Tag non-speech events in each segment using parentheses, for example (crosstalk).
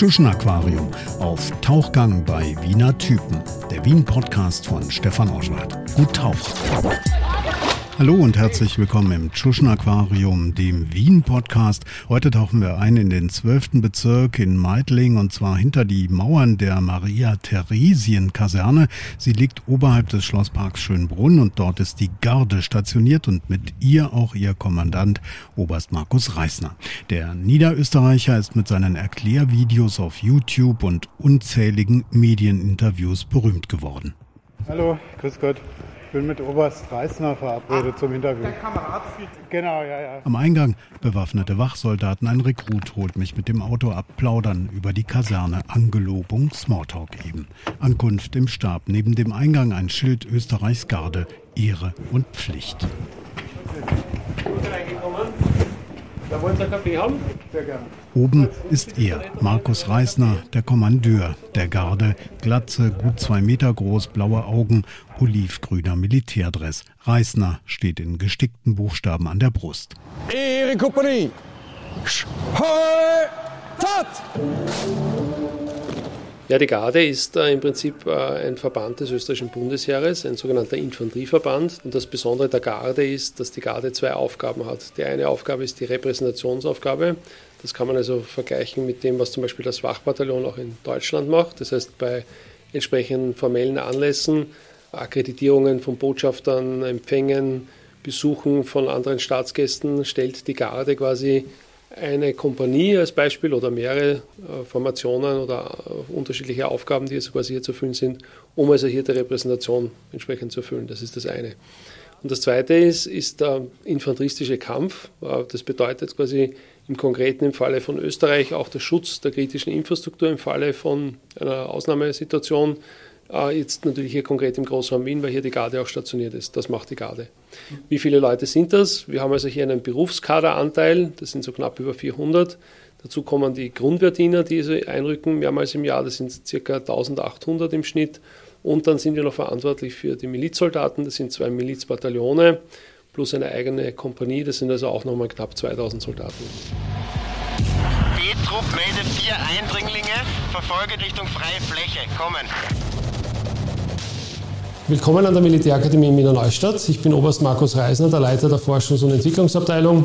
Tschuschen Aquarium auf Tauchgang bei Wiener Typen. Der Wien-Podcast von Stefan Oschwart. Gut tauchen. Hallo und herzlich willkommen im Tschuschen Aquarium, dem Wien-Podcast. Heute tauchen wir ein in den zwölften Bezirk in Meidling und zwar hinter die Mauern der Maria-Theresien-Kaserne. Sie liegt oberhalb des Schlossparks Schönbrunn und dort ist die Garde stationiert und mit ihr auch ihr Kommandant Oberst Markus Reisner. Der Niederösterreicher ist mit seinen Erklärvideos auf YouTube und unzähligen Medieninterviews berühmt geworden. Hallo, grüß Gott. Ich bin mit Oberst Reisner verabredet zum Interview. Der Kamerad Genau, ja, ja. Am Eingang bewaffnete Wachsoldaten. Ein Rekrut holt mich mit dem Auto ab, plaudern über die Kaserne. Angelobung, Smalltalk eben. Ankunft im Stab. Neben dem Eingang ein Schild Österreichs Garde. Ehre und Pflicht. Da wollen Sie einen Kaffee haben? Sehr gerne. Oben ist er, Markus Reisner, der Kommandeur der Garde. Glatze, gut zwei Meter groß, blaue Augen, olivgrüner Militärdress. Reisner steht in gestickten Buchstaben an der Brust. Ihre Kompanie. Tat! Ja, die Garde ist äh, im Prinzip äh, ein Verband des österreichischen Bundesheeres, ein sogenannter Infanterieverband. Und das Besondere der Garde ist, dass die Garde zwei Aufgaben hat. Die eine Aufgabe ist die Repräsentationsaufgabe. Das kann man also vergleichen mit dem, was zum Beispiel das Wachbataillon auch in Deutschland macht. Das heißt, bei entsprechenden formellen Anlässen, Akkreditierungen von Botschaftern, Empfängen, Besuchen von anderen Staatsgästen stellt die Garde quasi eine Kompanie als Beispiel oder mehrere äh, Formationen oder äh, unterschiedliche Aufgaben, die also quasi hier zu erfüllen sind, um also hier die Repräsentation entsprechend zu erfüllen. Das ist das eine. Und das zweite ist, ist der infanteristische Kampf. Äh, Das bedeutet quasi im Konkreten im Falle von Österreich auch der Schutz der kritischen Infrastruktur im Falle von einer Ausnahmesituation. Äh, Jetzt natürlich hier konkret im Großraum Wien, weil hier die Garde auch stationiert ist. Das macht die Garde. Wie viele Leute sind das? Wir haben also hier einen Berufskaderanteil, das sind so knapp über 400. Dazu kommen die Grundwehrdiener, die also einrücken mehrmals im Jahr, das sind ca. 1800 im Schnitt. Und dann sind wir noch verantwortlich für die Milizsoldaten, das sind zwei Milizbataillone plus eine eigene Kompanie, das sind also auch nochmal knapp 2000 Soldaten. B-Trupp meldet vier Eindringlinge, verfolge Richtung freie Fläche. Kommen. Willkommen an der Militärakademie in Wiener Neustadt. Ich bin Oberst Markus Reisner, der Leiter der Forschungs- und Entwicklungsabteilung.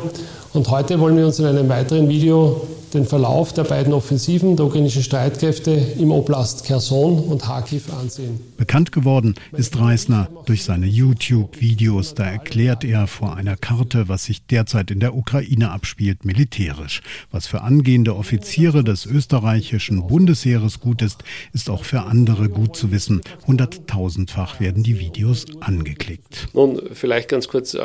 Und heute wollen wir uns in einem weiteren Video den Verlauf der beiden Offensiven der ukrainischen Streitkräfte im Oblast Kherson und Kharkiv ansehen. Bekannt geworden ist Reisner durch seine YouTube-Videos. Da erklärt er vor einer Karte, was sich derzeit in der Ukraine abspielt, militärisch. Was für angehende Offiziere des österreichischen Bundesheeres gut ist, ist auch für andere gut zu wissen. Hunderttausendfach werden die Videos angeklickt. Nun, vielleicht ganz kurz äh,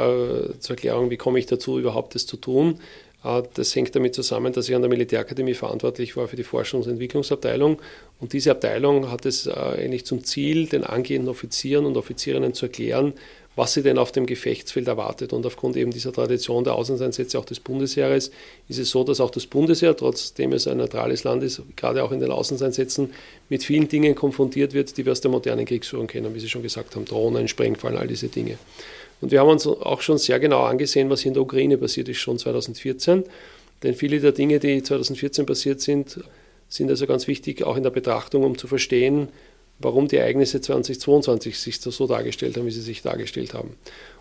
zur Erklärung, wie komme ich dazu, überhaupt das zu tun. Äh, das hängt damit zusammen, dass ich an der Militärakademie verantwortlich war für die Forschungs- und Entwicklungsabteilung. Und diese Abteilung hat es äh, eigentlich zum Ziel, den angehenden Offizieren und Offizierinnen zu erklären, was sie denn auf dem Gefechtsfeld erwartet. Und aufgrund eben dieser Tradition der Auslandseinsätze auch des Bundesheeres ist es so, dass auch das Bundesheer, trotzdem es ein neutrales Land ist, gerade auch in den Auslandseinsätzen mit vielen Dingen konfrontiert wird, die wir aus der modernen Kriegsführung kennen, wie Sie schon gesagt haben, Drohnen, Sprengfallen, all diese Dinge. Und wir haben uns auch schon sehr genau angesehen, was in der Ukraine passiert ist, schon 2014. Denn viele der Dinge, die 2014 passiert sind, sind also ganz wichtig, auch in der Betrachtung, um zu verstehen, warum die Ereignisse 2022 sich so dargestellt haben, wie sie sich dargestellt haben.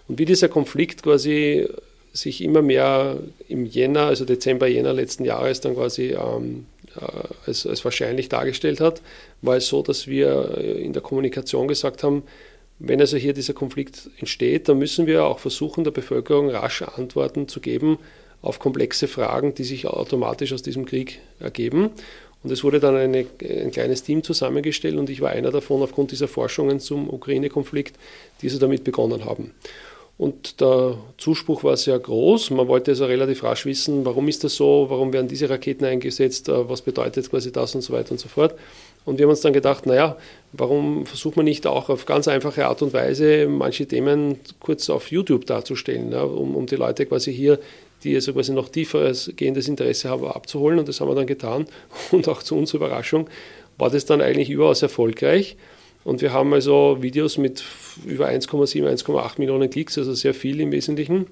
Und wie dieser Konflikt quasi sich immer mehr im Jänner, also Dezember, Jänner letzten Jahres dann quasi ähm, äh, als, als wahrscheinlich dargestellt hat, war es so, dass wir in der Kommunikation gesagt haben, wenn also hier dieser Konflikt entsteht, dann müssen wir auch versuchen, der Bevölkerung rasch Antworten zu geben auf komplexe Fragen, die sich automatisch aus diesem Krieg ergeben. Und es wurde dann eine, ein kleines Team zusammengestellt und ich war einer davon aufgrund dieser Forschungen zum Ukraine-Konflikt, die so damit begonnen haben. Und der Zuspruch war sehr groß. Man wollte also relativ rasch wissen, warum ist das so, warum werden diese Raketen eingesetzt, äh, was bedeutet quasi das und so weiter und so fort. Und wir haben uns dann gedacht, naja, warum versucht man nicht auch auf ganz einfache Art und Weise manche Themen kurz auf YouTube darzustellen, ja, um, um die Leute quasi hier, die also quasi noch tieferes gehendes Interesse haben, abzuholen. Und das haben wir dann getan. (laughs) Und auch zu unserer Überraschung war das dann eigentlich überaus erfolgreich. Und wir haben also Videos mit über 1,7, 1,8 Millionen Klicks, also sehr viel im Wesentlichen.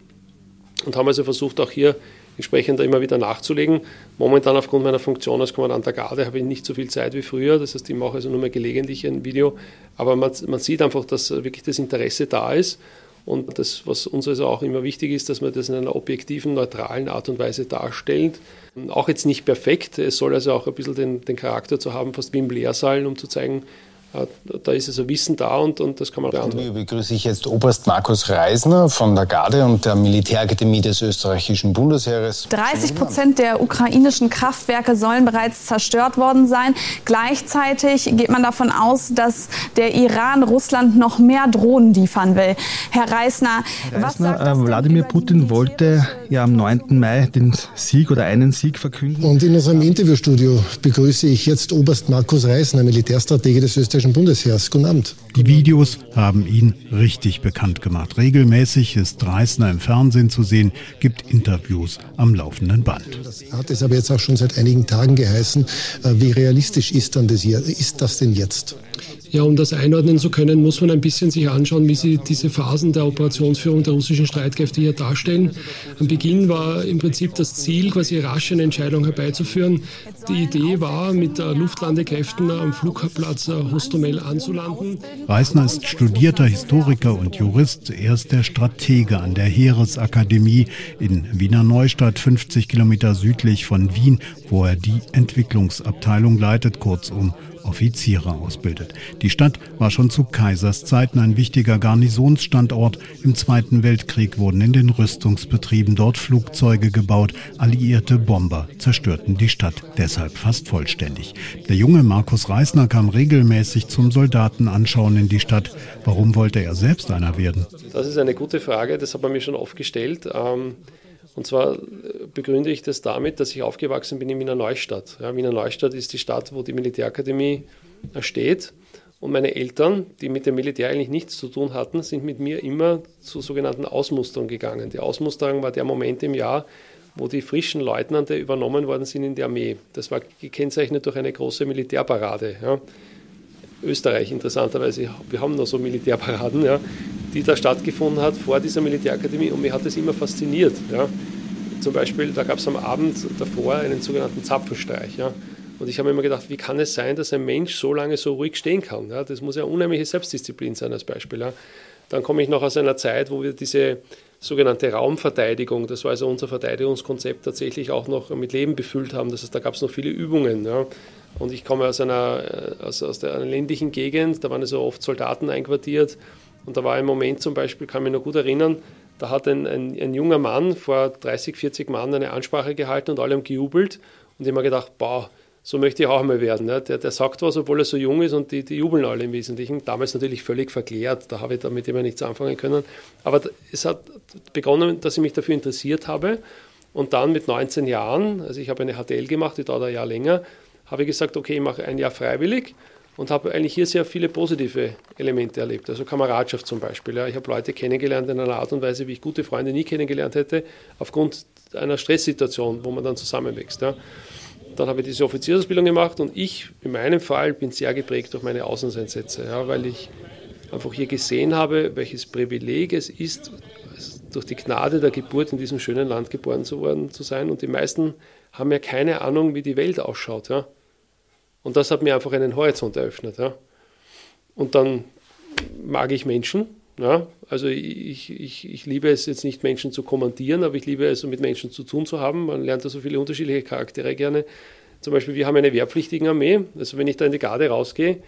Und haben also versucht, auch hier entsprechend immer wieder nachzulegen. Momentan aufgrund meiner Funktion als Kommandant der Garde habe ich nicht so viel Zeit wie früher. Das heißt, ich mache also nur mehr gelegentlich ein Video. Aber man, man sieht einfach, dass wirklich das Interesse da ist. Und das, was uns also auch immer wichtig ist, dass man das in einer objektiven, neutralen Art und Weise darstellt. Auch jetzt nicht perfekt. Es soll also auch ein bisschen den, den Charakter zu haben, fast wie im Lehrsaal, um zu zeigen, da ist also Wissen da und, und das kann man beantworten. begrüße ich jetzt Oberst Markus Reisner von der Garde und der Militärakademie des österreichischen Bundesheeres. 30 Prozent der ukrainischen Kraftwerke sollen bereits zerstört worden sein. Gleichzeitig geht man davon aus, dass der Iran Russland noch mehr Drohnen liefern will. Herr Reisner, Herr Reisner äh, Wladimir Putin wollte ja am 9. Mai den Sieg oder einen Sieg verkünden. Und in unserem Interviewstudio begrüße ich jetzt Oberst Markus Reisner, Militärstratege des österreichischen österreichischen Bundesheers. Guten Abend. Die Videos haben ihn richtig bekannt gemacht. Regelmäßig ist Reisner im Fernsehen zu sehen, gibt Interviews am laufenden Band. Das hat es aber jetzt auch schon seit einigen Tagen geheißen. Äh, wie realistisch ist, dann das, ist das denn jetzt? Ja, um das einordnen zu können, muss man ein bisschen sich anschauen, wie sie diese Phasen der Operationsführung der russischen Streitkräfte hier darstellen. Am Beginn war im Prinzip das Ziel, quasi rasch eine Entscheidung herbeizuführen. Die Idee war, mit Luftlandekräften am Flugplatz Hostomel anzulanden. Reisner ist studierter Historiker und Jurist. Er ist der Stratege an der Heeresakademie in Wiener Neustadt, 50 Kilometer südlich von Wien, wo er die Entwicklungsabteilung leitet, kurzum Offiziere ausbildet. Die Stadt war schon zu Kaisers Zeiten ein wichtiger Garnisonsstandort. Im Zweiten Weltkrieg wurden in den Rüstungsbetrieben dort Flugzeuge gebaut. Alliierte Bomber zerstörten die Stadt deshalb fast vollständig. Der junge Markus Reisner kam regelmäßig zum Soldatenanschauen in die Stadt. Warum wollte er selbst einer werden? Das ist eine gute Frage, das hat man mir schon oft gestellt. Ähm und zwar äh, begründe ich das damit, dass ich aufgewachsen bin in Wiener Neustadt. Ja, Wiener Neustadt ist die Stadt, wo die Militärakademie steht. Und meine Eltern, die mit dem Militär eigentlich nichts zu tun hatten, sind mit mir immer zu sogenannten Ausmusterungen gegangen. Die Ausmusterung war der Moment im Jahr, wo die frischen Leutnante übernommen worden sind in die Armee. Das war gekennzeichnet durch eine große Militärparade. Ja. Österreich interessanterweise, wir haben noch so Militärparaden, ja, die da stattgefunden hat vor dieser Militärakademie und mich hat das immer fasziniert. Ja. Zum Beispiel, da gab es am Abend davor einen sogenannten Zapfenstreich. Ja. Und ich habe immer gedacht, wie kann es sein, dass ein Mensch so lange so ruhig stehen kann? Ja. Das muss ja unheimliche Selbstdisziplin sein als Beispiel. Ja. Dann komme ich noch aus einer Zeit, wo wir diese sogenannte Raumverteidigung, das war also unser Verteidigungskonzept, tatsächlich auch noch mit Leben befüllt haben. Das heißt, da gab es noch viele Übungen. Ja. Und ich komme aus einer, äh, aus, aus der, einer ländlichen Gegend, da waren also oft Soldaten einquartiert. Und da war ein Moment zum Beispiel, kann mich noch gut erinnern, da hat ein, ein, ein, junger Mann vor 30, 40 Mann eine Ansprache gehalten und alle haben gejubelt. Und ich habe mir gedacht, boah, so möchte ich auch einmal werden. Ne? Der, der sagt was, obwohl er so jung ist und die, die jubeln alle im Wesentlichen. Damals natürlich völlig verklärt, da habe ich damit immer nichts anfangen können. Aber es hat begonnen, dass ich mich dafür interessiert habe. Und dann mit 19 Jahren, also ich habe eine HTL gemacht, die dauert ein Jahr länger, habe ich gesagt, okay, ich mache ein Jahr freiwillig und habe eigentlich hier sehr viele positive Elemente erlebt. Also Kameradschaft zum Beispiel. Ja. Ich habe Leute kennengelernt in einer Art und Weise, wie ich gute Freunde nie kennengelernt hätte, aufgrund einer Stresssituation, wo man dann zusammenwächst. Ja. Dann habe ich diese Offiziersausbildung gemacht und ich in meinem Fall bin sehr geprägt durch meine Auslandseinsätze, ja, weil ich einfach hier gesehen habe, welches Privileg es ist, durch die Gnade der Geburt in diesem schönen Land geboren zu worden zu sein. Und die meisten haben ja keine Ahnung, wie die Welt ausschaut. Ja. Und das hat mir einfach einen Horizont eröffnet. Ja. Und dann mag ich Menschen. Ja. Also ich, ich, ich liebe es jetzt nicht, Menschen zu kommandieren, aber ich liebe es, mit Menschen zu tun zu haben. Man lernt da so viele unterschiedliche Charaktere gerne. Zum Beispiel, wir haben eine wehrpflichtigen Armee. Also wenn ich da in die Garde rausgehe,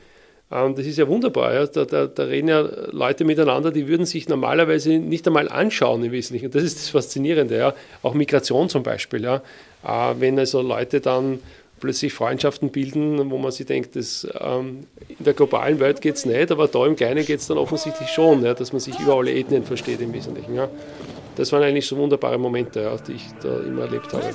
ähm, das ist ja wunderbar. Ja. Da, da, da, reden ja Leute miteinander, die würden sich normalerweise nicht einmal anschauen im Wesentlichen. Das ist das Faszinierende. Ja. Auch Migration zum Beispiel. Ja. Äh, wenn also Leute dann plötzlich Freundschaften bilden, wo man sich denkt, dass, ähm, in der globalen Welt geht es nicht, aber da im Kleinen geht es dann offensichtlich schon, ja, dass man sich über alle Ethnien versteht im Wesentlichen. Ja. Das waren eigentlich so wunderbare Momente, ja, die ich da immer erlebt habe.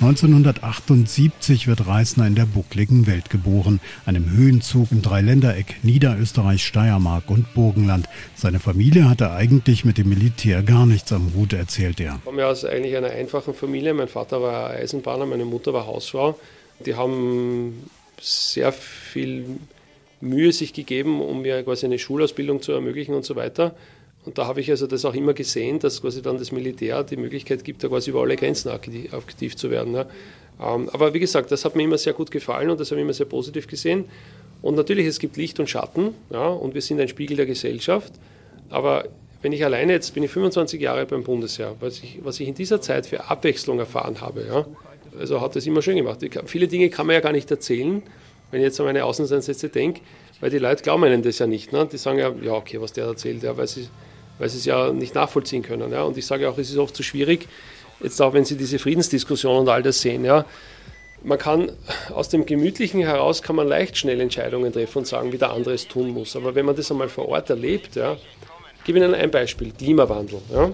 1978 wird Reisner in der buckligen Welt geboren, einem Höhenzug im Dreiländereck Niederösterreich, Steiermark und Burgenland. Seine Familie hatte eigentlich mit dem Militär gar nichts am Hut, erzählt er. Ich komme aus eigentlich einer einfachen Familie. Mein Vater war Eisenbahner, meine Mutter war Hausfrau. Die haben sehr viel Mühe sich gegeben, um mir quasi eine Schulausbildung zu ermöglichen und so weiter. Und da habe ich also das auch immer gesehen, dass quasi dann das Militär die Möglichkeit gibt, da quasi über alle Grenzen aktiv, aktiv zu werden. Ja. Ähm, aber wie gesagt, das hat mir immer sehr gut gefallen und das habe ich immer sehr positiv gesehen. Und natürlich, es gibt Licht und Schatten ja, und wir sind ein Spiegel der Gesellschaft. Aber wenn ich alleine, jetzt bin ich 25 Jahre beim Bundesheer, was ich, was ich in dieser Zeit für Abwechslung erfahren habe, ja, also hat das immer schön gemacht. Ich, viele Dinge kann man ja gar nicht erzählen, wenn ich jetzt an meine Außeneinsätze denke, weil die Leute glauben einem das ja nicht. Ne? Die sagen ja, ja, okay, was der erzählt, ja, weil sie, weil sie es ja nicht nachvollziehen können. Ja? Und ich sage auch, es ist oft zu so schwierig, jetzt auch wenn Sie diese Friedensdiskussion und all das sehen, ja, man kann aus dem Gemütlichen heraus kann man leicht schnell Entscheidungen treffen und sagen, wie der andere es tun muss. Aber wenn man das einmal vor Ort erlebt, ja, ich gebe Ihnen ein Beispiel, Klimawandel. Ja,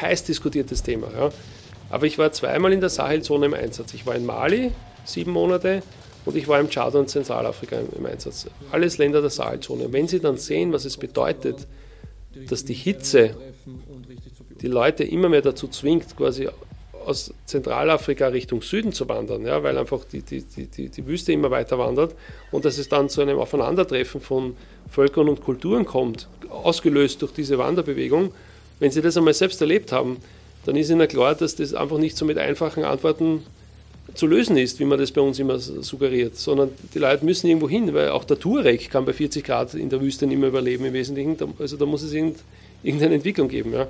heiß diskutiertes Thema. Ja. Aber ich war zweimal in der Sahelzone im Einsatz. Ich war in Mali sieben Monate und ich war im Tschad und Zentralafrika im Einsatz. Alles Länder der Sahelzone. Wenn Sie dann sehen, was es bedeutet, dass die Hitze die Leute immer mehr dazu zwingt, quasi aus Zentralafrika Richtung Süden zu wandern, ja, weil einfach die, die, die, die Wüste immer weiter wandert und dass es dann zu einem Aufeinandertreffen von Völkern und Kulturen kommt, ausgelöst durch diese Wanderbewegung. Wenn Sie das einmal selbst erlebt haben, dann ist Ihnen klar, dass das einfach nicht so mit einfachen Antworten zu lösen ist, wie man das bei uns immer suggeriert, sondern die Leute müssen irgendwo hin, weil auch der Touareg kann bei 40 Grad in der Wüste nicht mehr überleben im Wesentlichen. Also da muss es irgendeine Entwicklung geben. Ja.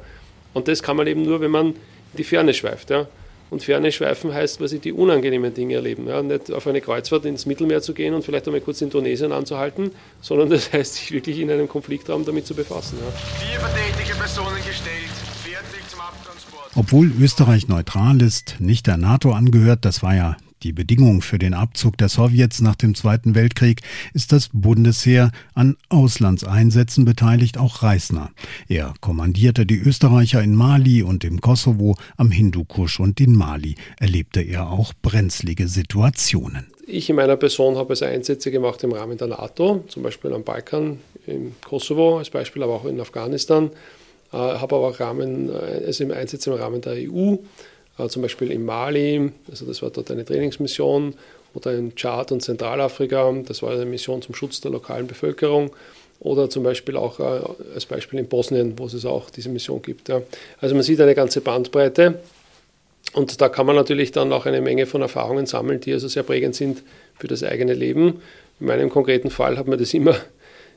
Und das kann man eben nur, wenn man die Ferne schweift. Ja. Und Ferne schweifen heißt, weil sie die unangenehmen Dinge erleben. Ja. Nicht auf eine Kreuzfahrt ins Mittelmeer zu gehen und vielleicht einmal kurz in Tunesien anzuhalten, sondern das (laughs) heißt, sich wirklich in einem Konfliktraum damit zu befassen. Ja. Vier verdächtige Personen gestellt. Obwohl Österreich neutral ist, nicht der NATO angehört, das war ja die Bedingung für den Abzug der Sowjets nach dem Zweiten Weltkrieg ist das Bundesheer an Auslandseinsätzen beteiligt, auch Reisner. Er kommandierte die Österreicher in Mali und im Kosovo, am Hindukusch und in Mali erlebte er auch brenzlige Situationen. Ich in meiner Person habe also Einsätze gemacht im Rahmen der NATO, zum Beispiel am Balkan, im Kosovo als Beispiel, aber auch in Afghanistan. Äh, habe aber auch Rahmen, äh, also Einsätze im Rahmen der EU äh, zum Beispiel in Mali, also das war dort eine Trainingsmission, oder in Tschad und Zentralafrika, das war eine Mission zum Schutz der lokalen Bevölkerung, oder zum Beispiel auch äh, als Beispiel in Bosnien, wo es auch diese Mission gibt. Ja. Also man sieht eine ganze Bandbreite und da kann man natürlich dann auch eine Menge von Erfahrungen sammeln, die also sehr prägend sind für das eigene Leben. In meinem konkreten Fall hat mir das immer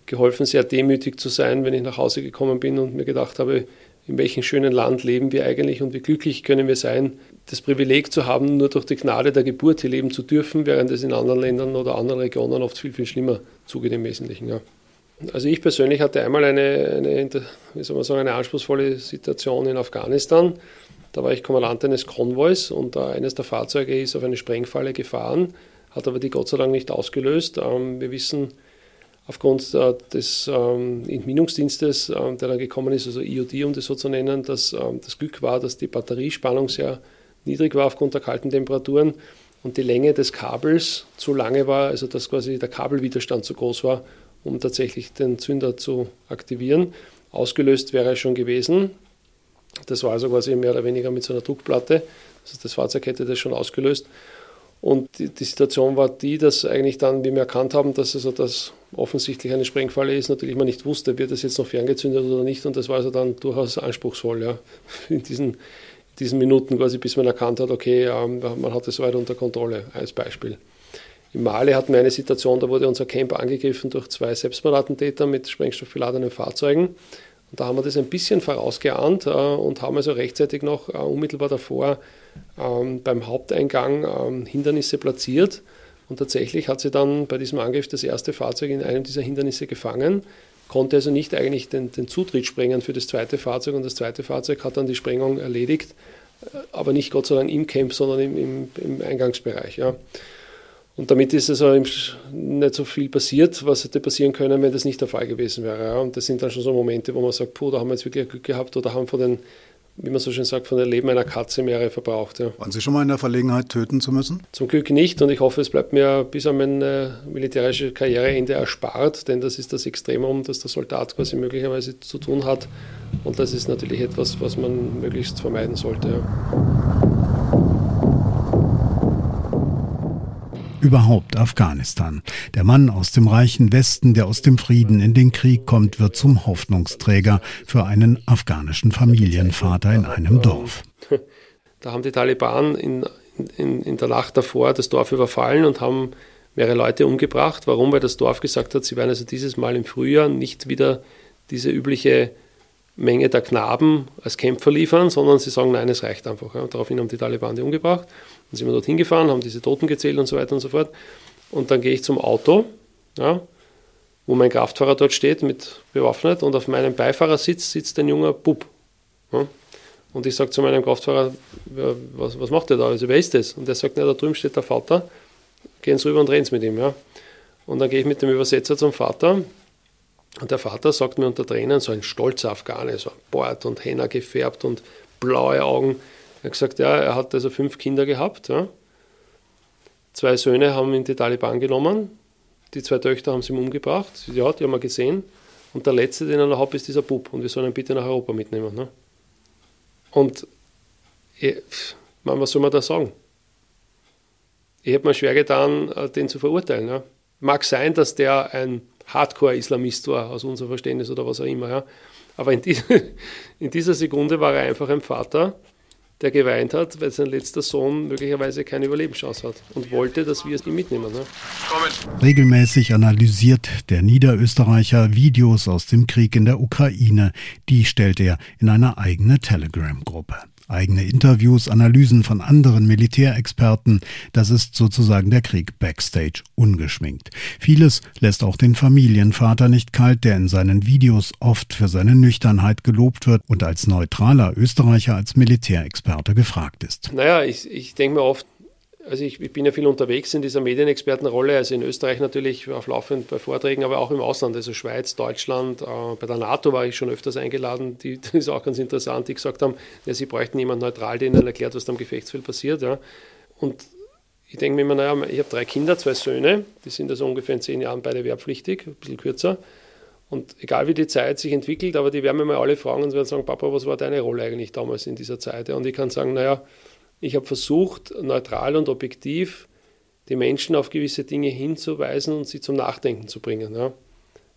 geholfen, sehr demütig zu sein, wenn ich nach Hause gekommen bin und mir gedacht habe, in welchem schönen Land leben wir eigentlich und wie glücklich können wir sein, das Privileg zu haben, nur durch die Gnade der Geburt hier leben zu dürfen, während es in anderen Ländern oder anderen Regionen oft viel, viel schlimmer zugeht im Wesentlichen. Ja. Also ich persönlich hatte einmal eine, eine, wie soll man sagen, eine anspruchsvolle Situation in Afghanistan. Da war ich Kommandant eines Konvois und eines der Fahrzeuge ist auf eine Sprengfalle gefahren, hat aber die Gott sei Dank nicht ausgelöst. Ähm, wir wissen, aufgrund äh, des ähm, Entminungsdienstes, äh, der dann gekommen ist, also IOD, um das so zu nennen, dass ähm, das Glück war, dass die Batteriespannung sehr niedrig war aufgrund der kalten Temperaturen und die Länge des Kabels zu lange war, also dass quasi der Kabelwiderstand zu groß war, um tatsächlich den Zünder zu aktivieren. Ausgelöst wäre er schon gewesen. Das war also quasi mehr oder weniger mit so einer Druckplatte. Also das Fahrzeug hätte das schon ausgelöst. Und die, die, Situation war die, dass eigentlich dann, wie wir erkannt haben, dass also das offensichtlich eine Sprengfalle ist, natürlich man nicht wusste, wird das jetzt noch ferngezündet oder nicht. Und das war also dann durchaus anspruchsvoll, ja, (laughs) in diesen, diesen Minuten quasi, bis man erkannt hat, okay, ähm, man hat es soweit unter Kontrolle, als Beispiel. In Mali hatten wir eine Situation, da wurde unser Camp angegriffen durch zwei Selbstmordattentäter mit sprengstoffbeladenen Fahrzeugen. Und da haben wir das ein bisschen vorausgeahnt äh, und haben also rechtzeitig noch äh, unmittelbar davor ähm, beim Haupteingang ähm, Hindernisse platziert. Und tatsächlich hat sie dann bei diesem Angriff das erste Fahrzeug in einem dieser Hindernisse gefangen, konnte also nicht eigentlich den, den Zutritt sprengen für das zweite Fahrzeug und das zweite Fahrzeug hat dann die Sprengung erledigt, aber nicht Gott sei Dank im Camp, sondern im, im, im Eingangsbereich. Ja. Und damit ist also nicht so viel passiert, was hätte passieren können, wenn das nicht der Fall gewesen wäre. Ja. Und das sind dann schon so Momente, wo man sagt, puh, da haben wir jetzt wirklich Glück gehabt oder haben von den, wie man so schön sagt, von dem Leben einer Katze mehrere verbraucht. Ja. Waren Sie schon mal in der Verlegenheit, töten zu müssen? Zum Glück nicht und ich hoffe, es bleibt mir bis an mein äh, militärisches Karriereende erspart, denn das ist das Extremum, das der Soldat quasi möglicherweise zu tun hat. Und das ist natürlich etwas, was man möglichst vermeiden sollte. Ja. Überhaupt Afghanistan. Der Mann aus dem reichen Westen, der aus dem Frieden in den Krieg kommt, wird zum Hoffnungsträger für einen afghanischen Familienvater in einem Dorf. (laughs) Da haben die Taliban in, in, in der Nacht davor das Dorf überfallen und haben mehrere Leute umgebracht. Warum? Weil das Dorf gesagt hat, sie werden also dieses Mal im Frühjahr nicht wieder diese übliche Menge der Knaben als Kämpfer liefern, sondern sie sagen, nein, es reicht einfach. Ja. Daraufhin haben die Taliban die umgebracht. Dann sind wir dorthin gefahren, haben diese Toten gezählt und so weiter und so fort. Und dann gehe ich zum Auto, ja, wo mein Kraftfahrer dort steht, mit bewaffnet, und auf meinem Beifahrersitz sitzt ein junger Bub. Ja. Und ich sage zu meinem Kraftfahrer, was, was macht der da? Also wer ist das? Und der sagt, na, da drüben steht der Vater, gehen Sie rüber und reden mit ihm. Ja. Und dann gehe ich mit dem Übersetzer zum Vater und der Vater sagt mir unter Tränen, so ein stolzer Afghane, so Bart und Henna gefärbt und blaue Augen. Er hat gesagt, ja, er hat also fünf Kinder gehabt. Ja. Zwei Söhne haben ihn die Taliban genommen, die zwei Töchter haben sie ihm umgebracht. Ja, die haben wir gesehen. Und der letzte, den er noch hat, ist dieser Bub. Und wir sollen ihn bitte nach Europa mitnehmen. Ne? Und ich, man, was soll man da sagen? Ich habe mir schwer getan, äh, den zu verurteilen. Ja. Mag sein, dass der ein Hardcore-Islamist war, aus unserem Verständnis oder was auch immer. Ja. Aber in, die, (laughs) in dieser Sekunde war er einfach ein Vater, der geweint hat, weil sein letzter Sohn möglicherweise keine Überlebenschance hat und wollte, dass wir es ihm mitnehmen. Ne? Regelmäßig analysiert der Niederösterreicher Videos aus dem Krieg in der Ukraine. Die stellt er in eine eigene Telegram-Gruppe. Eigene Interviews, Analysen von anderen Militärexperten, das ist sozusagen der Krieg backstage, ungeschminkt. Vieles lässt auch den Familienvater nicht kalt, der in seinen Videos oft für seine Nüchternheit gelobt wird und als neutraler Österreicher als Militärexperte gefragt ist. Naja, ich, ich denke mir oft, also ich, ich, bin ja viel unterwegs in dieser Medienexpertenrolle, also in Österreich natürlich auf laufend bei Vorträgen, aber auch im Ausland, also Schweiz, Deutschland, äh, bei der NATO war ich schon öfters eingeladen, die, (laughs) das ist auch ganz interessant, die gesagt haben, ja, sie bräuchten jemanden neutral, der ihnen erklärt, was da am Gefechtsfeld passiert. Ja. Und ich denke mir immer, naja, ich habe drei Kinder, zwei Söhne, die sind also ungefähr in zehn Jahren beide wehrpflichtig, ein bisschen kürzer. Und egal wie die Zeit sich entwickelt, aber die werden mir mal alle fragen und werden sagen, Papa, was war deine Rolle eigentlich damals in dieser Zeit? Und ich kann sagen, naja, ich habe versucht, neutral und objektiv die Menschen auf gewisse Dinge hinzuweisen und sie zum Nachdenken zu bringen. Ja.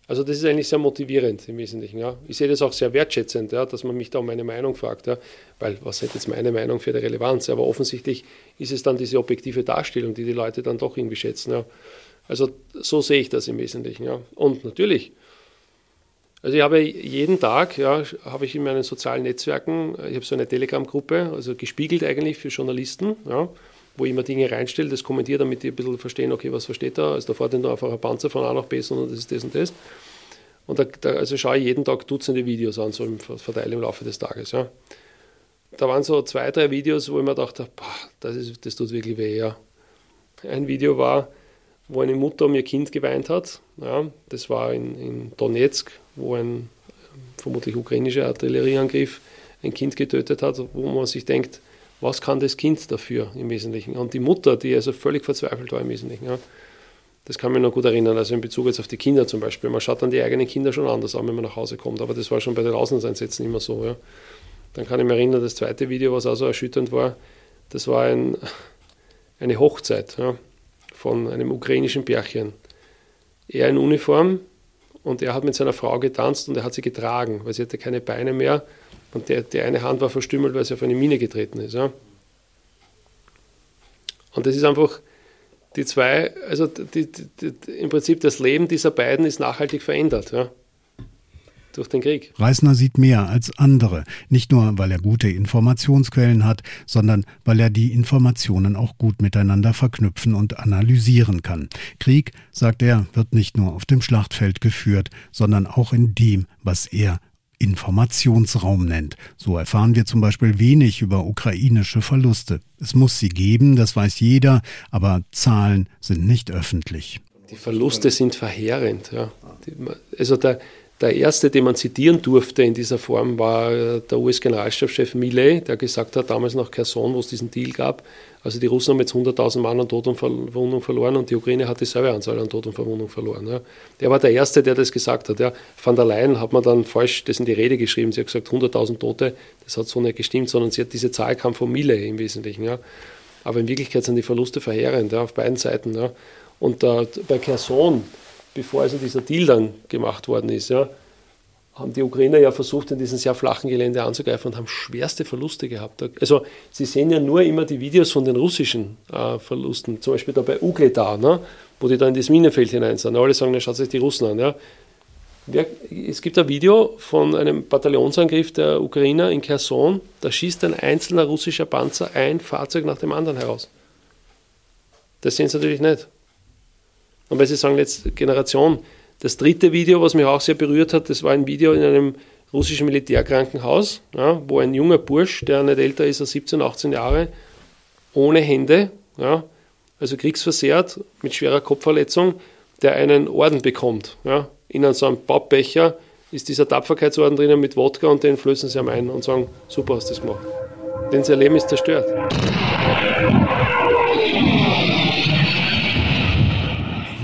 Also das ist eigentlich sehr motivierend im Wesentlichen. Ja. Ich sehe das auch sehr wertschätzend, ja, dass man mich da um meine Meinung fragt, ja, weil was hat jetzt meine Meinung für die Relevanz? Aber offensichtlich ist es dann diese objektive Darstellung, die die Leute dann doch irgendwie schätzen. Also so sehe ich das im Wesentlichen. Und natürlich, also ich habe jeden Tag, ja, habe ich in meinen sozialen Netzwerken, ich habe so eine Telegram-Gruppe, also gespiegelt eigentlich für Journalisten, ja, wo ich immer Dinge reinstelle, das kommentiere, damit die ein bisschen verstehen, okay, was versteht da, also da fährt nicht nur einfach ein Panzer von A nach B, sondern das ist das und das. Und da, da, also schaue ich jeden Tag Dutzende Videos an, so im Verteil im Laufe des Tages. Ja. Da waren so zwei, drei Videos, wo ich mir dachte, boah, das, ist, das tut wirklich weh. Ja. Ein Video war, wo eine Mutter um ihr Kind geweint hat. Ja, das war in, in Donetsk, wo ein vermutlich ukrainischer Artillerieangriff ein Kind getötet hat, wo man sich denkt, was kann das Kind dafür im Wesentlichen? Und die Mutter, die also völlig verzweifelt war im Wesentlichen. Ja. Das kann mich noch gut erinnern, also in Bezug jetzt auf die Kinder zum Beispiel. Man schaut dann die eigenen Kinder schon anders an, wenn man nach Hause kommt, aber das war schon bei den Auslandseinsätzen immer so. Ja. Dann kann ich mich erinnern, das zweite Video, was auch so erschütternd war, das war ein, eine Hochzeit. Ja von einem ukrainischen Pärchen. Er in Uniform und er hat mit seiner Frau getanzt und er hat sie getragen, weil sie hatte keine Beine mehr und der, die eine Hand war verstümmelt, weil sie auf eine Mine getreten ist. Ja. Und das ist einfach die zwei, also die, die, die, im Prinzip das Leben dieser beiden ist nachhaltig verändert. Ja durch den Krieg. Reisner sieht mehr als andere, nicht nur weil er gute Informationsquellen hat, sondern weil er die Informationen auch gut miteinander verknüpfen und analysieren kann. Krieg, sagt er, wird nicht nur auf dem Schlachtfeld geführt, sondern auch in dem, was er Informationsraum nennt. So erfahren wir zum Beispiel wenig über ukrainische Verluste. Es muss sie geben, das weiß jeder, aber Zahlen sind nicht öffentlich. Die Verluste sind verheerend. Ja. Also der, der erste, den man zitieren durfte in dieser Form, war äh, der US-Generalstabschef Milley, der gesagt hat, damals nach Kherson, wo es diesen Deal gab, also die Russen haben jetzt 100.000 Mann an Tod und Verwundung verloren und die Ukraine hat dieselbe Anzahl an Tod und Verwundung verloren. Ja. Der war der Erste, der das gesagt hat. Ja. Van der Leyen hat man dann falsch das in die Rede geschrieben. Sie hat gesagt 100.000 Tote, das hat so nicht gestimmt, sondern sie hat diese Zahl kam von Milley im Wesentlichen. Ja. Aber in Wirklichkeit sind die Verluste verheerend auf beiden Seiten. Und äh, bei Kherson, bevor also dieser Deal dann gemacht worden ist, ja, haben die Ukrainer ja versucht, in diesem sehr flachen Gelände anzugreifen und haben schwerste Verluste gehabt. Also Sie sehen ja nur immer die Videos von den russischen äh, Verlusten, zum Beispiel da bei Ugledar, ne, wo die da in das Minenfeld hinein sind. Alle sagen, na, schaut sich die Russen an. Ja. Es gibt ein Video von einem Bataillonsangriff der Ukrainer in Kherson, da schießt ein einzelner russischer Panzer ein Fahrzeug nach dem anderen heraus. Das sehen Sie natürlich nicht. Und weil Sie sagen, letzte Generation, das dritte Video, was mich auch sehr berührt hat, das war ein Video in einem russischen Militärkrankenhaus, ja, wo ein junger Bursch, der nicht älter ist als 17, 18 Jahre, ohne Hände, ja, also kriegsversehrt, mit schwerer Kopfverletzung, der einen Orden bekommt. Ja. In so einem Pappbecher ist dieser Tapferkeitsorden drinnen mit Wodka und den flößen sie ihm ein und sagen, super hast du das gemacht. Denn sein Leben ist zerstört.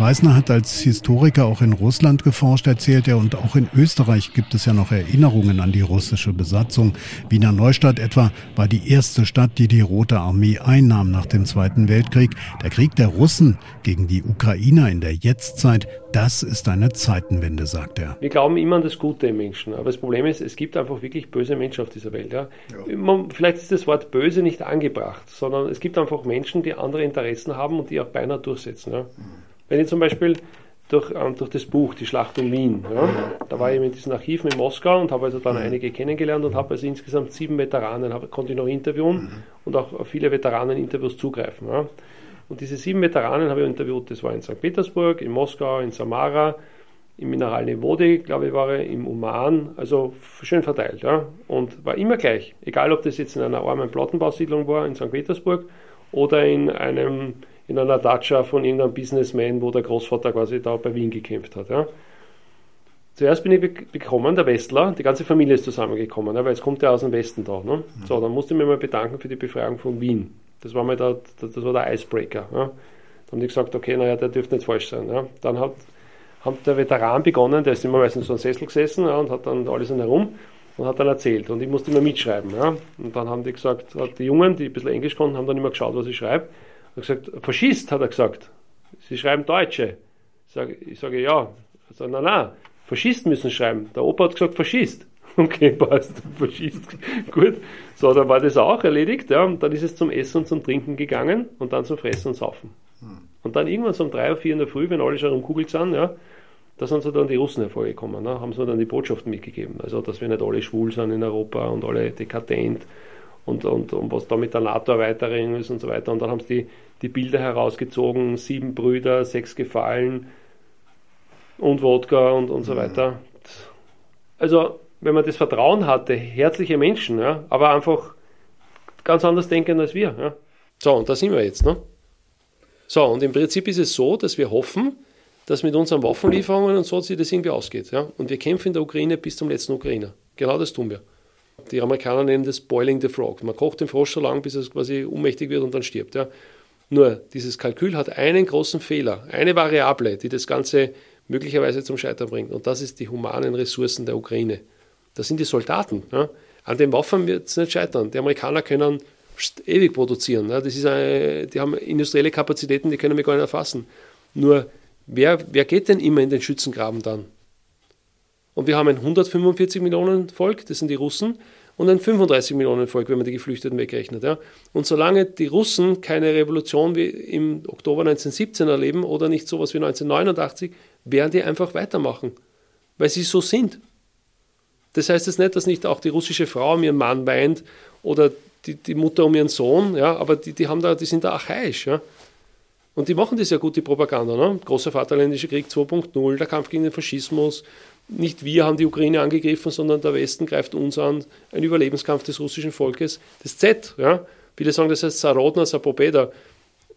Reisner hat als Historiker auch in Russland geforscht, erzählt er, und auch in Österreich gibt es ja noch Erinnerungen an die russische Besatzung. Wiener Neustadt etwa war die erste Stadt, die die Rote Armee einnahm nach dem Zweiten Weltkrieg. Der Krieg der Russen gegen die Ukrainer in der Jetztzeit, das ist eine Zeitenwende, sagt er. Wir glauben immer an das Gute im Menschen, aber das Problem ist, es gibt einfach wirklich böse Menschen auf dieser Welt. Ja? ja. vielleicht ist das Wort böse nicht angebracht, sondern es gibt einfach Menschen, die andere Interessen haben und die auch beinahe durchsetzen. Ja? Mhm. Wenn ich zum Beispiel durch, ähm, durch das Buch Die Schlacht um Wien, ja, da war ich in diesen Archiven in Moskau und habe also dann mhm. einige kennengelernt und habe also insgesamt sieben Veteranen, hab, konnte ich noch interviewen mhm. und auch auf viele Veteranen-Interviews zugreifen. Ja. Und diese sieben Veteranen habe ich interviewt, das war in St. Petersburg, in Moskau, in Samara, im Mineralne Vodi, glaube ich, war er, im Uman, also schön verteilt. Ja. Und war immer gleich, egal ob das jetzt in einer armen Plattenbausiedlung war in St. Petersburg oder in einem in einer Datscha von irgendeinem Businessman, wo der Großvater quasi da bei Wien gekämpft hat. Ja. Zuerst bin ich bekommen, der Westler, die ganze Familie ist zusammengekommen, ja, weil es kommt ja aus dem Westen da. Ne? Mhm. So, dann musste ich mich mal bedanken für die Befreiung von Wien. Das war mal der, das war der Icebreaker. Ja. Dann haben die gesagt, okay, naja, der dürfte nicht falsch sein. Ja. Dann hat, hat der Veteran begonnen, der ist immer meistens so einem Sessel gesessen ja, und hat dann alles herum und hat dann erzählt. Und ich musste immer mitschreiben. Ja. Und dann haben die gesagt, die Jungen, die ein bisschen Englisch konnten, haben dann immer geschaut, was ich schreibe hat gesagt, Faschist, hat er gesagt. Sie schreiben Deutsche. Ich sage, ich sage ja. Er sagt, nein, nein, Faschisten müssen schreiben. Der Opa hat gesagt, Faschist. (laughs) Okay, passt, Faschist. (laughs) Gut. So, dann war das auch erledigt. Ja, und dann ist es zum Essen und zum Trinken gegangen und dann zum Fressen und Saufen. Und dann irgendwann so um drei oder vier in der Früh, wenn alle schon umkugelt sind, ja, da sind so dann die Russen hervorgekommen, ne, haben sie dann die Botschaften mitgegeben. Also, dass wir nicht alle schwul sind in Europa und alle dekadent und, und, und was da mit der NATO-Erweiterung ist und so weiter. Und dann haben sie die, die Bilder herausgezogen, sieben Brüder, sechs Gefallen und Wodka und, und so mhm. weiter. Also, wenn man das Vertrauen hatte, herzliche Menschen, ja, aber einfach ganz anders denken als wir. Ja. So, und da sind wir jetzt. Ne? So, und im Prinzip ist es so, dass wir hoffen, dass mit unseren Waffenlieferungen und so sich das irgendwie ausgeht. Ja? Und wir kämpfen in der Ukraine bis zum letzten Ukrainer. Genau das tun wir. Die Amerikaner nennen das Boiling the Frog. Man kocht den Frosch so lange, bis er quasi ohnmächtig wird und dann stirbt. Ja. Nur, dieses Kalkül hat einen großen Fehler, eine Variable, die das Ganze möglicherweise zum Scheitern bringt. Und das ist die humanen Ressourcen der Ukraine. Das sind die Soldaten. Ja. An den Waffen wird es nicht scheitern. Die Amerikaner können ewig produzieren. Ja. Das ist eine, die haben industrielle Kapazitäten, die können wir gar nicht erfassen. Nur, wer, wer geht denn immer in den Schützengraben dann? Und wir haben ein 145 Millionen Volk, das sind die Russen, und ein 35 Millionen Volk, wenn man die Geflüchteten wegrechnet. Ja. Und solange die Russen keine Revolution wie im Oktober 1917 erleben oder nicht sowas wie 1989, werden die einfach weitermachen, weil sie so sind. Das heißt jetzt nicht, dass nicht auch die russische Frau um ihren Mann weint oder die, die Mutter um ihren Sohn, ja, aber die, die, haben da, die sind da archaisch. Ja. Und die machen das ja gut, die Propaganda. Ne? Großer Vaterländischer Krieg 2.0, der Kampf gegen den Faschismus, nicht wir haben die Ukraine angegriffen, sondern der Westen greift uns an. Ein Überlebenskampf des russischen Volkes. Das Z, ja, viele sagen, das heißt Sarodna, Sapobeda,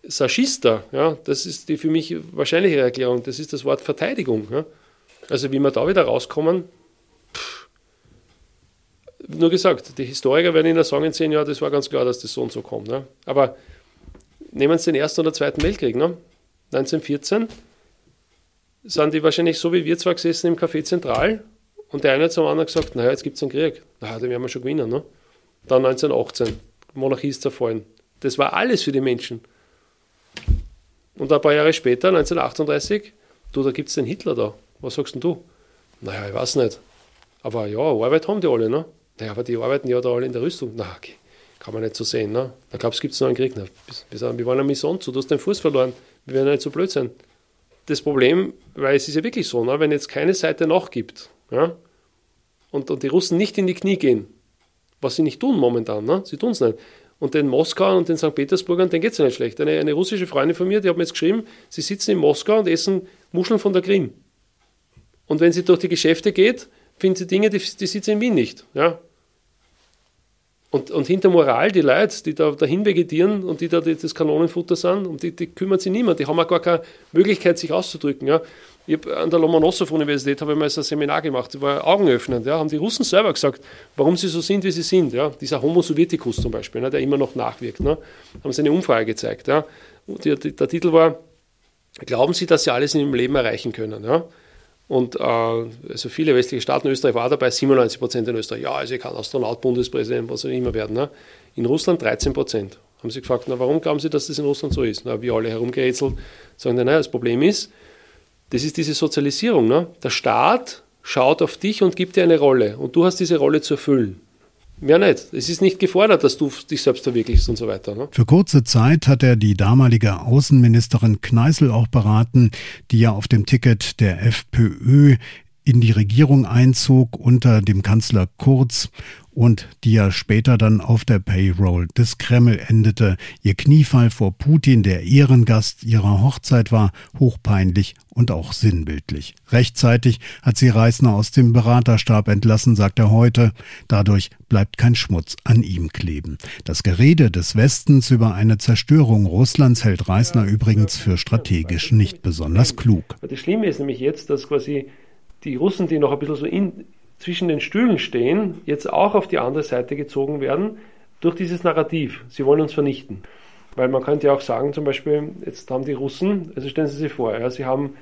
Saschista, ja, das ist die für mich wahrscheinliche Erklärung. Das ist das Wort Verteidigung. Ja. Also wie wir da wieder rauskommen, pff, nur gesagt, die Historiker werden Ihnen sagen in zehn Jahren, das war ganz klar, dass das so und so kommt. Ne? Aber nehmen Sie den Ersten oder Zweiten Weltkrieg. Ne? 1914 sind die wahrscheinlich so wie wir zwar gesessen im Café Zentral und der eine hat zum anderen gesagt, naja, jetzt gibt es einen Krieg. Naja, den werden wir schon gewinnen. Ne? Dann 1918, Monarchie ist zerfallen. Das war alles für die Menschen. Und ein paar Jahre später, 1938, du, da gibt es den Hitler da. Was sagst denn du? Naja, ich weiß nicht. Aber ja, Arbeit haben die alle, ne? Naja, aber die arbeiten ja da alle in der Rüstung. Na, okay. Kann man nicht so sehen, ne? Da glaubst du, gibt noch einen Krieg. Na, wir waren eine Mission zu, du hast deinen Fuß verloren. Wir werden nicht so blöd sein. Das Problem, weil es ist ja wirklich so, ne? wenn jetzt keine Seite nachgibt, ja? und, und die Russen nicht in die Knie gehen, was sie nicht tun momentan, ne? sie tun es nicht. Und den Moskau und den St. Petersburgern, denen geht es ja nicht schlecht. Eine, eine russische Freundin von mir, die hat mir jetzt geschrieben, sie sitzen in Moskau und essen Muscheln von der Krim. Und wenn sie durch die Geschäfte geht, finden sie Dinge, die, die sie in Wien nicht. Ja? Und, und hinter Moral, die Leute, die da dahin vegetieren und die da die, das Kanonenfutter sind, um die, die kümmert sich niemand. Die haben auch gar keine Möglichkeit, sich auszudrücken. Ja. Ich hab, an der Lomonossow-Universität habe ich mal so ein Seminar gemacht, das war augenöffnend. Ja. Haben die Russen selber gesagt, warum sie so sind, wie sie sind. Ja. Dieser Homo Sovieticus zum Beispiel, ne, der immer noch nachwirkt. Ne. Haben sie eine Umfrage gezeigt. Ja. Die, die, der Titel war, glauben Sie, dass Sie alles in Ihrem Leben erreichen können? Ja. Und äh, also viele westliche Staaten, Österreich war dabei, 97 Prozent in Österreich. Ja, also ich kann Astronaut, Bundespräsident, was auch immer werden. Ne? In Russland 13 Prozent. Haben sie gefragt, na, warum glauben Sie, dass das in Russland so ist? Na, wir alle herumgerätselt, sagen, naja, das Problem ist, das ist diese Sozialisierung. Ne? Der Staat schaut auf dich und gibt dir eine Rolle und du hast diese Rolle zu erfüllen. Mehr nicht. Es ist nicht gefordert, dass du dich selbst verwirklichst und so weiter. Ne? Für kurze Zeit hat er die damalige Außenministerin Kneißl auch beraten, die ja auf dem Ticket der FPÖ in die Regierung einzog unter dem Kanzler Kurz und die ja später dann auf der Payroll des Kreml endete. Ihr Kniefall vor Putin, der Ehrengast ihrer Hochzeit war, hochpeinlich und auch sinnbildlich. Rechtzeitig hat sie Reisner aus dem Beraterstab entlassen, sagt er heute. Dadurch bleibt kein Schmutz an ihm kleben. Das Gerede des Westens über eine Zerstörung Russlands hält Reisner übrigens für strategisch nicht besonders klug. Das Schlimme ist nämlich jetzt, dass quasi die Russen, die noch ein bisschen so in, zwischen den Stühlen stehen, jetzt auch auf die andere Seite gezogen werden durch dieses Narrativ. Sie wollen uns vernichten. Weil man könnte ja auch sagen, zum Beispiel, jetzt haben die Russen, also stellen Sie sich vor, ja, sie haben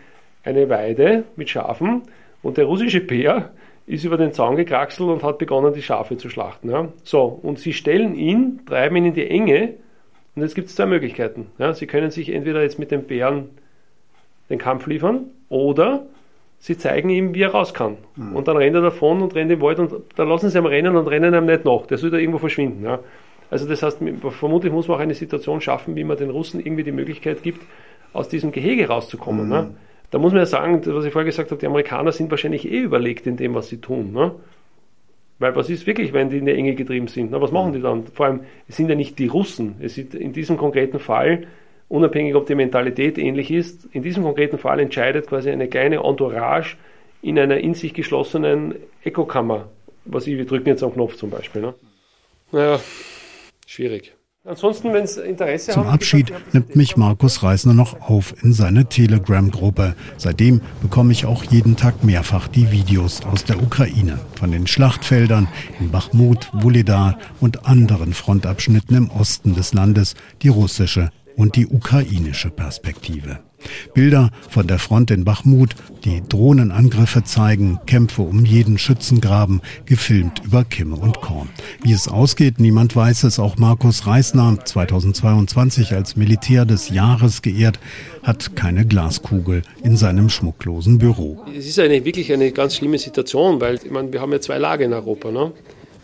eine Weide mit Schafen und der russische Bär ist über den Zaun gekraxelt und hat begonnen, die Schafe zu schlachten. Ja. So, und sie stellen ihn, treiben ihn in die Enge und jetzt gibt es zwei Möglichkeiten. Ja. Sie können sich entweder jetzt mit dem Bären den Kampf liefern oder sie zeigen ihm, wie er raus kann. Mhm. Und dann rennt er davon und rennt im Wald und dann lassen sie ihm rennen und rennen ihm nicht nach. Der soll da irgendwo verschwinden. Ja. Also das heißt, vermutlich muss man auch eine Situation schaffen, wie man den Russen irgendwie die Möglichkeit gibt, aus diesem Gehege rauszukommen. Mhm. Ne? Da muss man ja sagen, was ich vorher gesagt habe, die Amerikaner sind wahrscheinlich eh überlegt in dem, was sie tun. Ne? Weil was ist wirklich, wenn die in der Enge getrieben sind? Na, was machen die dann? Vor allem, es sind ja nicht die Russen. Es sind in diesem konkreten Fall unabhängig ob die Mentalität ähnlich ist, in diesem konkreten Fall entscheidet quasi eine kleine Entourage in einer in sich geschlossenen Echokammer. Was ich, wir drücken jetzt am Knopf zum Beispiel. Ne? Naja, schwierig. Ansonsten, wenn es Interesse Zum Abschied gesagt, nimmt mich Markus Reisner noch auf in seine Telegram-Gruppe. Seitdem bekomme ich auch jeden Tag mehrfach die Videos aus der Ukraine. Von den Schlachtfeldern in Bachmut, Wuledar und anderen Frontabschnitten im Osten des Landes, die russische und die ukrainische Perspektive. Bilder von der Front in Bachmut, die Drohnenangriffe zeigen, Kämpfe um jeden Schützengraben, gefilmt über Kimme und Korn. Wie es ausgeht, niemand weiß es. Auch Markus Reisner, 2022 als Militär des Jahres geehrt, hat keine Glaskugel in seinem schmucklosen Büro. Es ist eine, wirklich eine ganz schlimme Situation, weil ich meine, wir haben ja zwei Lager in Europa. Ne?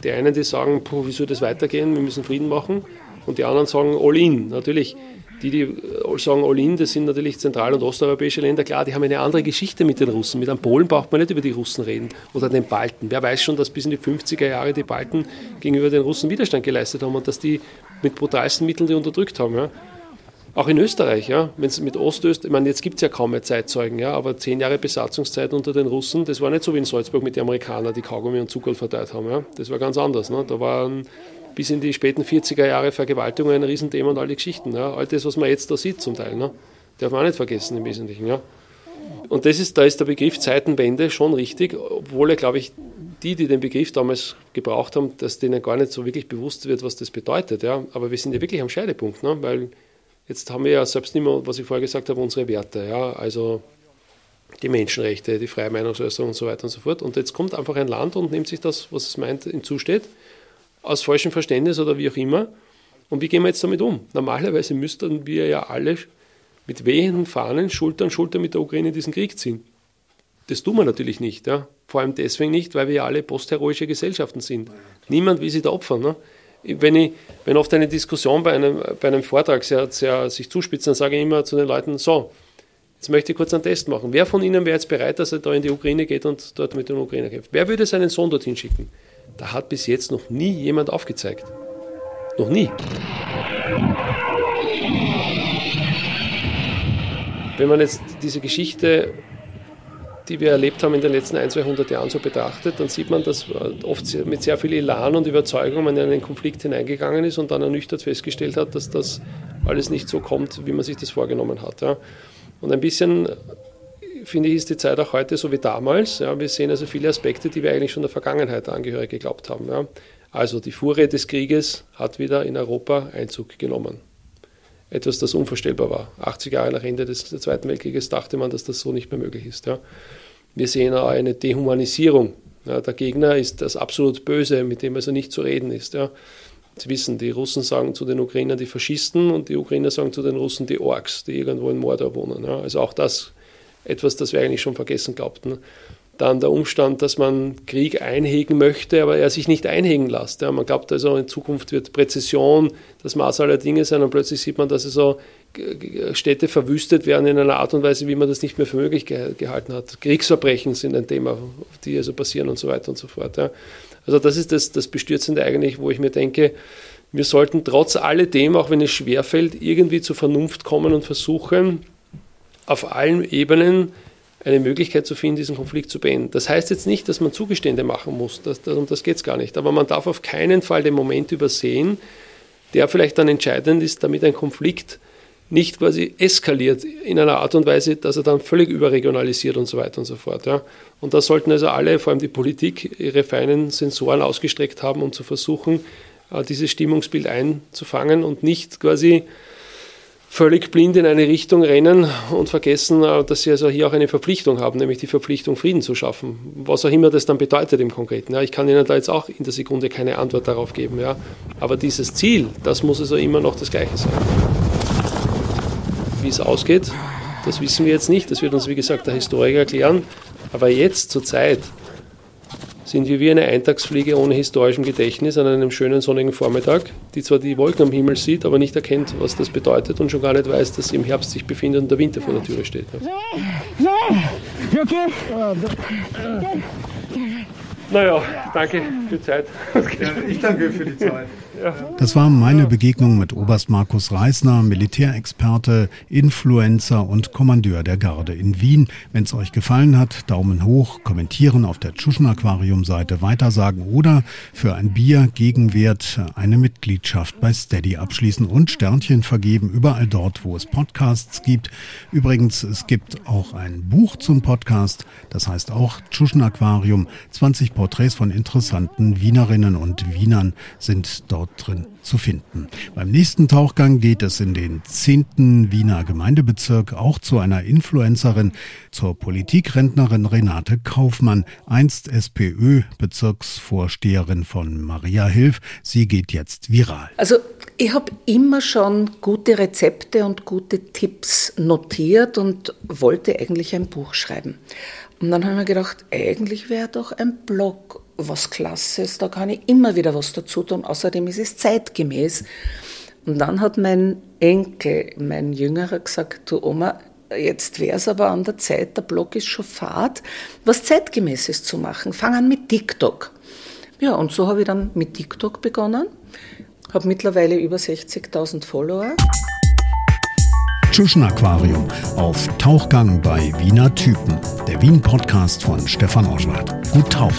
Die einen, die sagen, puh, wie soll das weitergehen, wir müssen Frieden machen. Und die anderen sagen, all in. Natürlich die, die äh, sagen All-In, das sind natürlich zentral- und osteuropäische Länder, klar, die haben eine andere Geschichte mit den Russen. Mit einem Polen braucht man nicht über die Russen reden oder den Balten. Wer weiß schon, dass bis in die 50er Jahre die Balten gegenüber den Russen Widerstand geleistet haben und dass die mit brutalsten Mitteln die unterdrückt haben. Ja. Auch in Österreich, ja, wenn es mit Ostösterreich, ich meine, jetzt gibt es ja kaum mehr Zeitzeugen, ja, aber zehn Jahre Besatzungszeit unter den Russen, das war nicht so wie in Salzburg mit den Amerikanern, die Kaugummi und Zucker verteilt haben. Ja. Das war ganz anders. Ne. Da waren bis in die späten 40er Jahre Vergewaltigung ein Riesenthema und all die Geschichten. Ja. All das, was man jetzt da sieht zum Teil, ne. darf man auch nicht vergessen im Wesentlichen. Ja. Und das ist, da ist der Begriff Zeitenwende schon richtig, obwohl er, glaube ich, die, die den Begriff damals gebraucht haben, dass denen gar nicht so wirklich bewusst wird, was das bedeutet. Ja. Aber wir sind ja wirklich am Scheidepunkt, ne? weil jetzt haben wir ja selbst nicht mehr, was ich vorher gesagt habe, unsere Werte. Ja. Also die Menschenrechte, die freie Meinungsäußerung und so weiter und so fort. Und jetzt kommt einfach ein Land und nimmt sich das, was es meint, hinzusteht aus falschem Verständnis oder wie auch immer Und wie gehen wir jetzt damit um? Normalerweise müssten wir ja alle mit wehenden Fahnen Schulter an Schulter mit der Ukraine in diesen Krieg ziehen. Das tun wir natürlich nicht. Ja? Vor allem deswegen nicht, weil wir ja alle postheroische Gesellschaften sind. Niemand will sich da opfern. Ne? Wenn, ich, wenn oft eine Diskussion bei einem, bei einem Vortrag sehr, sehr sich zuspitzt, dann sage ich immer zu den Leuten, so, jetzt möchte ich kurz einen Test machen. Wer von Ihnen wäre jetzt bereit, dass er da in die Ukraine geht und dort mit den Ukrainer kämpft? Wer würde seinen Sohn dorthin schicken? Da hat bis jetzt noch nie jemand aufgezeigt. Noch nie. Wenn man jetzt diese Geschichte, die wir erlebt haben in den letzten 100, 200 Jahren so betrachtet, dann sieht man, dass oft mit sehr viel Elan und Überzeugung man in einen Konflikt hineingegangen ist und dann ernüchtert festgestellt hat, dass das alles nicht so kommt, wie man sich das vorgenommen hat. Und ein bisschen, finde ich, ist die Zeit auch heute so wie damals. Ja. Wir sehen also viele Aspekte, die wir eigentlich schon der Vergangenheit angehörig geglaubt haben. Ja. Also die Fuhre des Krieges hat wieder in Europa Einzug genommen etwas, das unvorstellbar war. 80 Jahre nach Ende des Zweiten Weltkrieges dachte man, dass das so nicht mehr möglich ist. Ja. Wir sehen auch eine Dehumanisierung. Ja, der Gegner ist das absolut Böse, mit dem also nicht zu reden ist. Ja. Sie wissen, die Russen sagen zu den Ukrainern die Faschisten und die Ukrainer sagen zu den Russen die Orks, die irgendwo in Mordor wohnen. Ja. Also auch das etwas, das wir eigentlich schon vergessen glaubten. Dann der Umstand, dass man Krieg einhegen möchte, aber er sich nicht einhegen lässt. Ja, man glaubt also, in Zukunft wird Präzision das Maß aller Dinge sein und plötzlich sieht man, dass also Städte verwüstet werden in einer Art und Weise, wie man das nicht mehr für möglich gehalten hat. Kriegsverbrechen sind ein Thema, die also passieren und so weiter und so fort. Ja. Also das ist das, das Bestürzende eigentlich, wo ich mir denke, wir sollten trotz alledem, auch wenn es schwerfällt, irgendwie zur Vernunft kommen und versuchen, auf allen Ebenen eine Möglichkeit zu finden, diesen Konflikt zu beenden. Das heißt jetzt nicht, dass man Zugestände machen muss, das, das, um das geht es gar nicht. Aber man darf auf keinen Fall den Moment übersehen, der vielleicht dann entscheidend ist, damit ein Konflikt nicht quasi eskaliert in einer Art und Weise, dass er dann völlig überregionalisiert und so weiter und so fort. Ja. Und da sollten also alle, vor allem die Politik, ihre feinen Sensoren ausgestreckt haben, um zu versuchen, äh, dieses Stimmungsbild einzufangen und nicht quasi völlig blind in eine Richtung rennen und vergessen, äh, dass sie also hier auch eine Verpflichtung haben, nämlich die Verpflichtung, Frieden zu schaffen. Was auch immer das dann bedeutet im Konkreten. Ja, ich kann Ihnen da jetzt auch in der Sekunde keine Antwort darauf geben. Ja. Aber dieses Ziel, das muss also immer noch das gleiche sein. Wie es ausgeht, das wissen wir jetzt nicht. Das wird uns, wie gesagt, der Historiker erklären. Aber jetzt zur Zeit sind wir wie eine Eintagsfliege ohne historischem Gedächtnis an einem schönen sonnigen Vormittag, die zwar die Wolken am Himmel sieht, aber nicht erkennt, was das bedeutet und schon gar nicht weiß, dass sie im Herbst sich befindet und der Winter vor der Türe steht. Okay. Naja, danke für die Zeit. ich danke für die Zeit. Das war meine Begegnung mit Oberst Markus Reisner, Militärexperte, Influencer und Kommandeur der Garde in Wien. Wenn es euch gefallen hat, Daumen hoch, kommentieren auf der Tschuschen Aquarium Seite, weitersagen oder für ein Bier Gegenwert eine Mitgliedschaft bei Steady abschließen und Sternchen vergeben, überall dort, wo es Podcasts gibt. Übrigens, es gibt auch ein Buch zum Podcast, das heißt auch Tschuschen Aquarium. 20 Porträts von interessanten Wienerinnen und Wienern sind dort drin zu finden. Beim nächsten Tauchgang geht es in den 10. Wiener Gemeindebezirk auch zu einer Influencerin, zur Politikrentnerin Renate Kaufmann, einst SPÖ-Bezirksvorsteherin von Maria Hilf. Sie geht jetzt viral. Also ich habe immer schon gute Rezepte und gute Tipps notiert und wollte eigentlich ein Buch schreiben. Und dann habe ich mir gedacht, eigentlich wäre doch ein Blog was Klasses, da kann ich immer wieder was dazu tun. Außerdem ist es zeitgemäß. Und dann hat mein Enkel, mein Jüngerer, gesagt, du Oma, jetzt wäre es aber an der Zeit, der Blog ist schon fad, was zeitgemäßes zu machen. Fang an mit TikTok. Ja, und so habe ich dann mit TikTok begonnen, habe mittlerweile über 60.000 Follower. Tschuschen Aquarium auf Tauchgang bei Wiener Typen. Der Wien-Podcast von Stefan Oschwart. Gut tauchen.